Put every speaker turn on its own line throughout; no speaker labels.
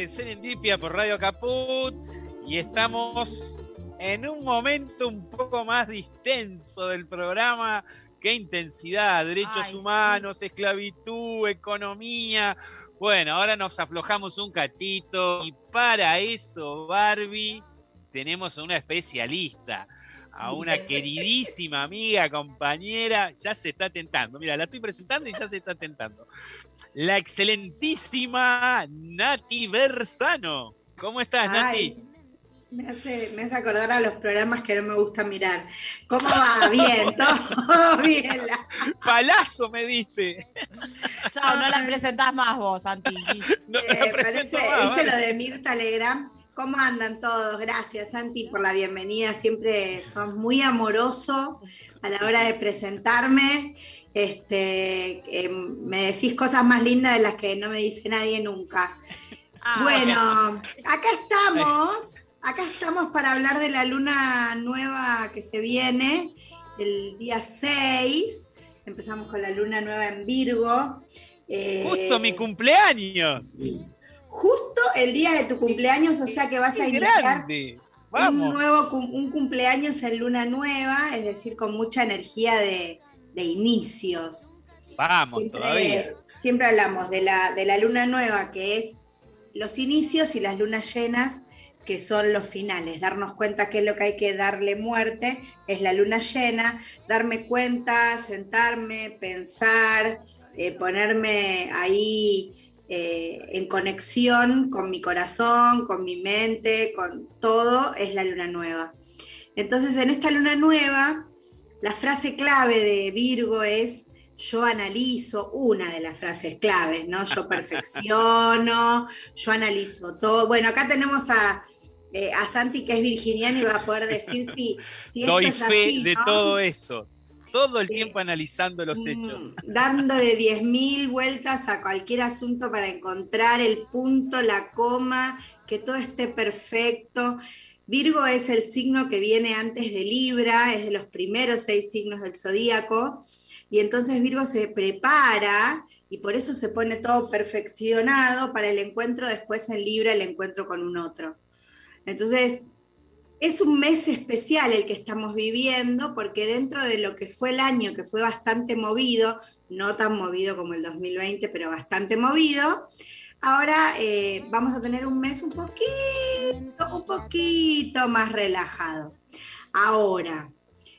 de Serendipia por Radio Caput y estamos en un momento un poco más distenso del programa. Qué intensidad, derechos humanos, esclavitud, economía. Bueno, ahora nos aflojamos un cachito y para eso, Barbie, tenemos a una especialista, a una queridísima amiga, compañera, ya se está tentando. Mira, la estoy presentando y ya se está tentando la excelentísima Nati Bersano. ¿Cómo estás, Nati?
Me hace, me hace acordar a los programas que no me gusta mirar. ¿Cómo va? Bien, todo bien.
Palazo me diste.
Chao, no la presentás más vos, Santi.
No eh, parece, ¿Viste lo de Mirta Alegram? ¿Cómo andan todos? Gracias, Santi, por la bienvenida. Siempre son muy amoroso a la hora de presentarme este, me decís cosas más lindas de las que no me dice nadie nunca. Ah, bueno, acá estamos, acá estamos para hablar de la luna nueva que se viene el día 6. Empezamos con la luna nueva en Virgo.
Justo mi cumpleaños.
Justo el día de tu cumpleaños, o sea que vas a iniciar un nuevo un cumpleaños en luna nueva, es decir, con mucha energía de, de inicios.
Vamos, todavía.
Siempre hablamos de la, de la luna nueva, que es los inicios, y las lunas llenas, que son los finales. Darnos cuenta qué es lo que hay que darle muerte, es la luna llena, darme cuenta, sentarme, pensar, eh, ponerme ahí eh, en conexión con mi corazón, con mi mente, con todo, es la luna nueva. Entonces, en esta luna nueva, la frase clave de Virgo es yo analizo, una de las frases claves, ¿no? Yo perfecciono, yo analizo todo. Bueno, acá tenemos a, eh, a Santi que es virginiano y va a poder decir si, si
Doy esto es fe de todo eso. Todo el tiempo analizando los mm, hechos.
Dándole 10.000 vueltas a cualquier asunto para encontrar el punto, la coma, que todo esté perfecto. Virgo es el signo que viene antes de Libra, es de los primeros seis signos del zodíaco, y entonces Virgo se prepara y por eso se pone todo perfeccionado para el encuentro después en Libra, el encuentro con un otro. Entonces, es un mes especial el que estamos viviendo porque dentro de lo que fue el año, que fue bastante movido, no tan movido como el 2020, pero bastante movido, Ahora eh, vamos a tener un mes un poquito, un poquito más relajado. Ahora,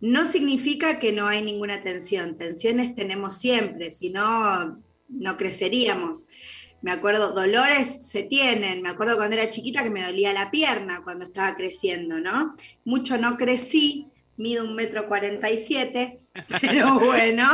no significa que no hay ninguna tensión. Tensiones tenemos siempre, si no, no creceríamos. Me acuerdo, dolores se tienen. Me acuerdo cuando era chiquita que me dolía la pierna cuando estaba creciendo, ¿no? Mucho no crecí, mido un metro cuarenta y siete, pero bueno,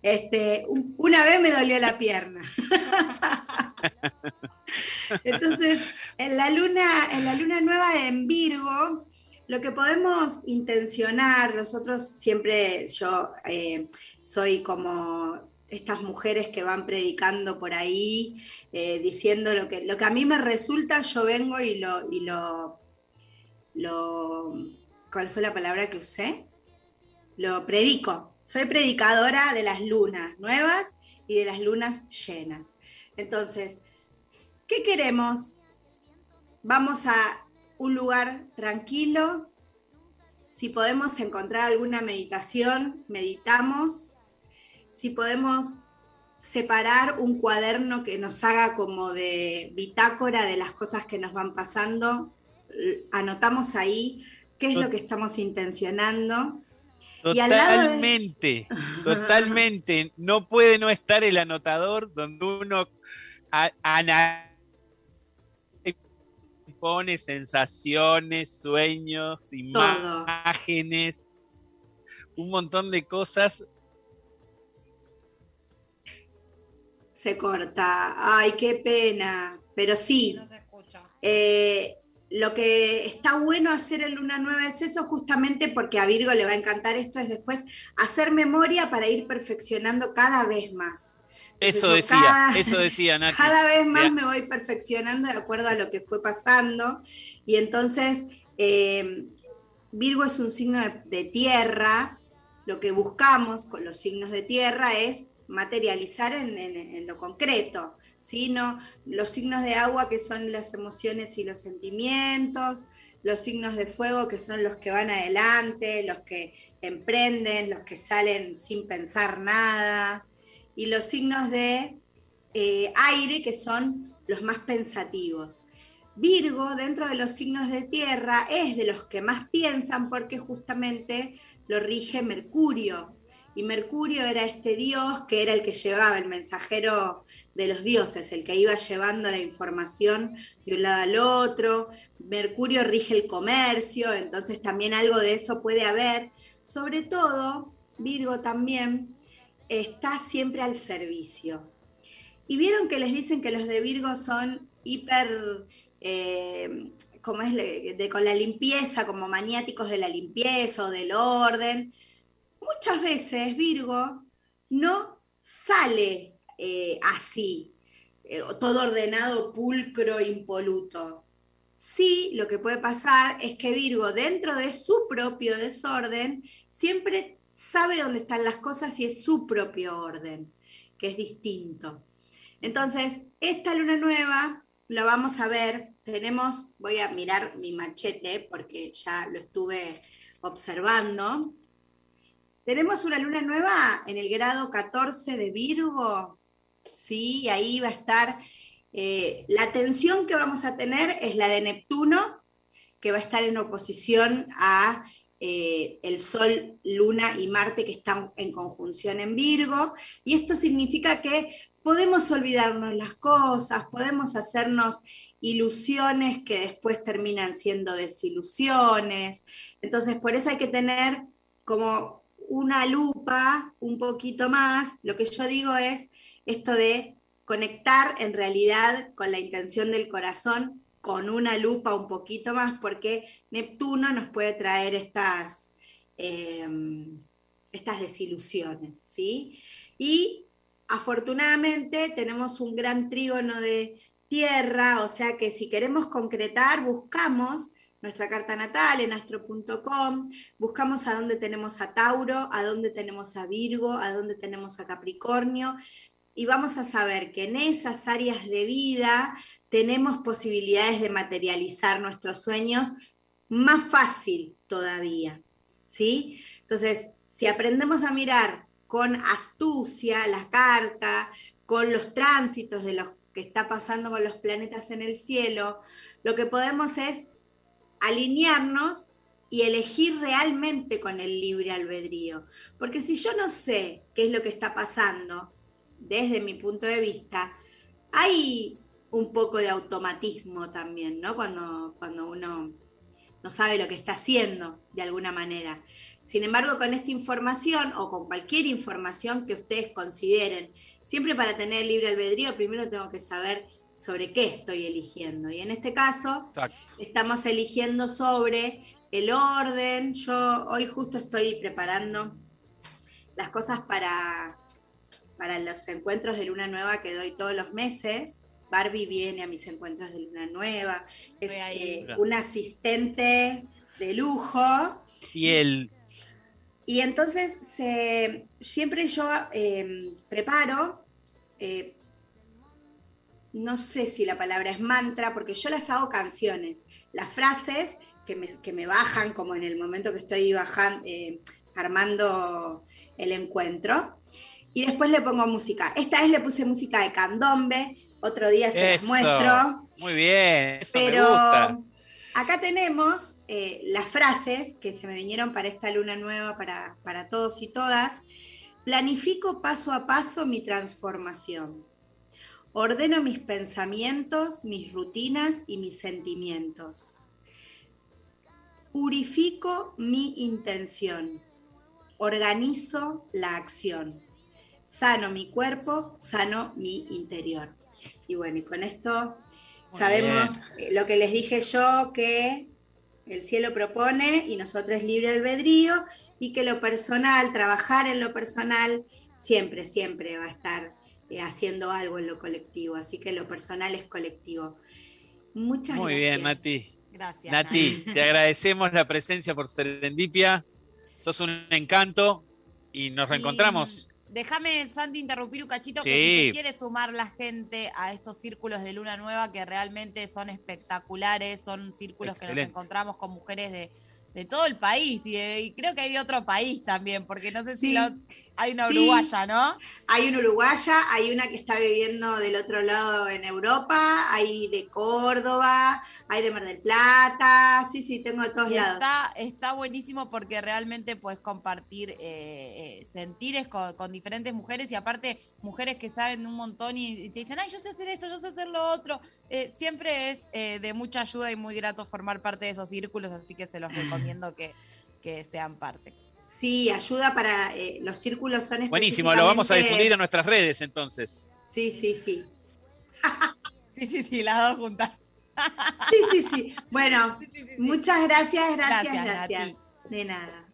este, una vez me dolió la pierna. Entonces, en la luna, en la luna nueva en Virgo, lo que podemos intencionar, nosotros siempre, yo eh, soy como estas mujeres que van predicando por ahí, eh, diciendo lo que, lo que a mí me resulta, yo vengo y lo, y lo, lo, ¿cuál fue la palabra que usé? Lo predico. Soy predicadora de las lunas nuevas y de las lunas llenas. Entonces, ¿qué queremos? Vamos a un lugar tranquilo. Si podemos encontrar alguna meditación, meditamos. Si podemos separar un cuaderno que nos haga como de bitácora de las cosas que nos van pasando, anotamos ahí qué es lo que estamos intencionando.
Totalmente, totalmente. No puede no estar el anotador donde uno pone sensaciones, sueños, imágenes, un montón de cosas.
Se corta. Ay, qué pena. Pero sí. No se escucha. Eh, lo que está bueno hacer en Luna Nueva es eso, justamente porque a Virgo le va a encantar esto, es después hacer memoria para ir perfeccionando cada vez más.
eso decía, eso decía Nati.
Cada vez más me voy perfeccionando de acuerdo a lo que fue pasando. Y entonces, eh, Virgo es un signo de tierra. Lo que buscamos con los signos de tierra es materializar en, lo concreto. sino los signos de agua que son las emociones y los sentimientos, los signos de fuego que son los que van adelante, los que emprenden, los que salen sin pensar nada, y los signos de eh, aire que son los más pensativos. Virgo, dentro de los signos de tierra, es de los que más piensan porque justamente lo rige Mercurio. Y Mercurio era este dios que era el que llevaba el mensajero de los dioses, el que iba llevando la información de un lado al otro. Mercurio rige el comercio, entonces también algo de eso puede haber. Sobre todo, Virgo también está siempre al servicio. Y vieron que les dicen que los de Virgo son hiper, eh, como es, de, con la limpieza, como maniáticos de la limpieza o del orden. Muchas veces Virgo no sale eh, así, eh, todo ordenado, pulcro, impoluto. Sí, lo que puede pasar es que Virgo, dentro de su propio desorden, siempre sabe dónde están las cosas y es su propio orden, que es distinto. Entonces, esta luna nueva la vamos a ver. Tenemos, voy a mirar mi machete porque ya lo estuve observando. Tenemos una luna nueva en el grado 14 de Virgo, ¿sí? Ahí va a estar, eh, la tensión que vamos a tener es la de Neptuno, que va a estar en oposición a eh, el Sol, Luna y Marte que están en conjunción en Virgo, y esto significa que podemos olvidarnos las cosas, podemos hacernos ilusiones que después terminan siendo desilusiones. Entonces, por eso hay que tener como una lupa un poquito más. Lo que yo digo es esto de conectar en realidad con la intención del corazón con una lupa un poquito más, porque Neptuno nos puede traer estas, em, estas desilusiones, ¿sí? Y afortunadamente tenemos un gran trígono de tierra, o sea que si queremos concretar, buscamos nuestra carta natal en astro.com, buscamos a dónde tenemos a Tauro, a dónde tenemos a Virgo, a dónde tenemos a Capricornio, y vamos a saber que en esas áreas de vida tenemos posibilidades de materializar nuestros sueños más fácil todavía, ¿sí? Entonces, si aprendemos a mirar con astucia la carta, con los tránsitos de lo que está pasando con los planetas en el cielo, lo que podemos es alinearnos y elegir realmente con el libre albedrío. Porque si yo no sé qué es lo que está pasando, desde mi punto de vista, hay un poco de automatismo también, ¿no? Cuando, cuando uno no sabe lo que está haciendo de alguna manera. Sin embargo, con esta información o con cualquier información que ustedes consideren, siempre para tener libre albedrío, primero tengo que saber sobre qué estoy eligiendo. Y en este caso, estamos eligiendo sobre el orden. Yo hoy justo estoy preparando las cosas para para los encuentros de luna nueva que doy todos los meses. Barbie viene a mis encuentros de luna nueva, es eh, un asistente de lujo.
Y él.
Y entonces siempre yo em, preparo, eh, no sé si la palabra es mantra, porque yo las hago canciones, las frases que me, bajan, como en el momento que estoy bajando, eh, armando el encuentro y después le pongo música. Esta vez le puse música de candombe, otro día se las muestro.
Muy bien,
pero acá tenemos eh, las frases que se me vinieron para esta luna nueva, para, para todos y todas. Planifico paso a paso mi transformación. Ordeno mis pensamientos, mis rutinas y mis sentimientos. Purifico mi intención. Organizo la acción sano mi cuerpo, sano mi interior. Y bueno, y con esto sabemos lo que les dije yo, que el cielo propone y nosotros libre albedrío y que lo personal, trabajar en lo personal, siempre, siempre va a estar eh, haciendo algo en lo colectivo. Así que lo personal es colectivo. Muchas gracias.
Muy bien, Nati. Gracias. Nati, te agradecemos la presencia por Serendipia. Sos un encanto y nos reencontramos
Déjame, Santi, interrumpir un cachito, que si se quiere sumar la gente a estos círculos de luna nueva que realmente son espectaculares, son círculos que nos encontramos con mujeres de, de todo el país y, creo que hay de otro país también, porque no sé si hay una uruguaya, ¿no?
Hay una uruguaya, hay una que está viviendo del otro lado en Europa, hay de Córdoba, hay de Mar del Plata, sí, sí, tengo de todos lados.
Está, está buenísimo porque realmente puedes compartir eh, eh, sentires con, diferentes mujeres y aparte mujeres que saben un montón y, te dicen, ay, yo sé hacer esto, yo sé hacer lo otro. Eh, siempre es de mucha ayuda y muy grato formar parte de esos círculos, así que se los recomiendo que, que sean parte.
Sí, ayuda para eh, los círculos son
Buenísimo, lo vamos a difundir en nuestras redes entonces.
Sí, sí, sí.
sí, sí, sí, las dos juntas.
sí, sí, sí. Bueno, muchas gracias, gracias, gracias. De nada.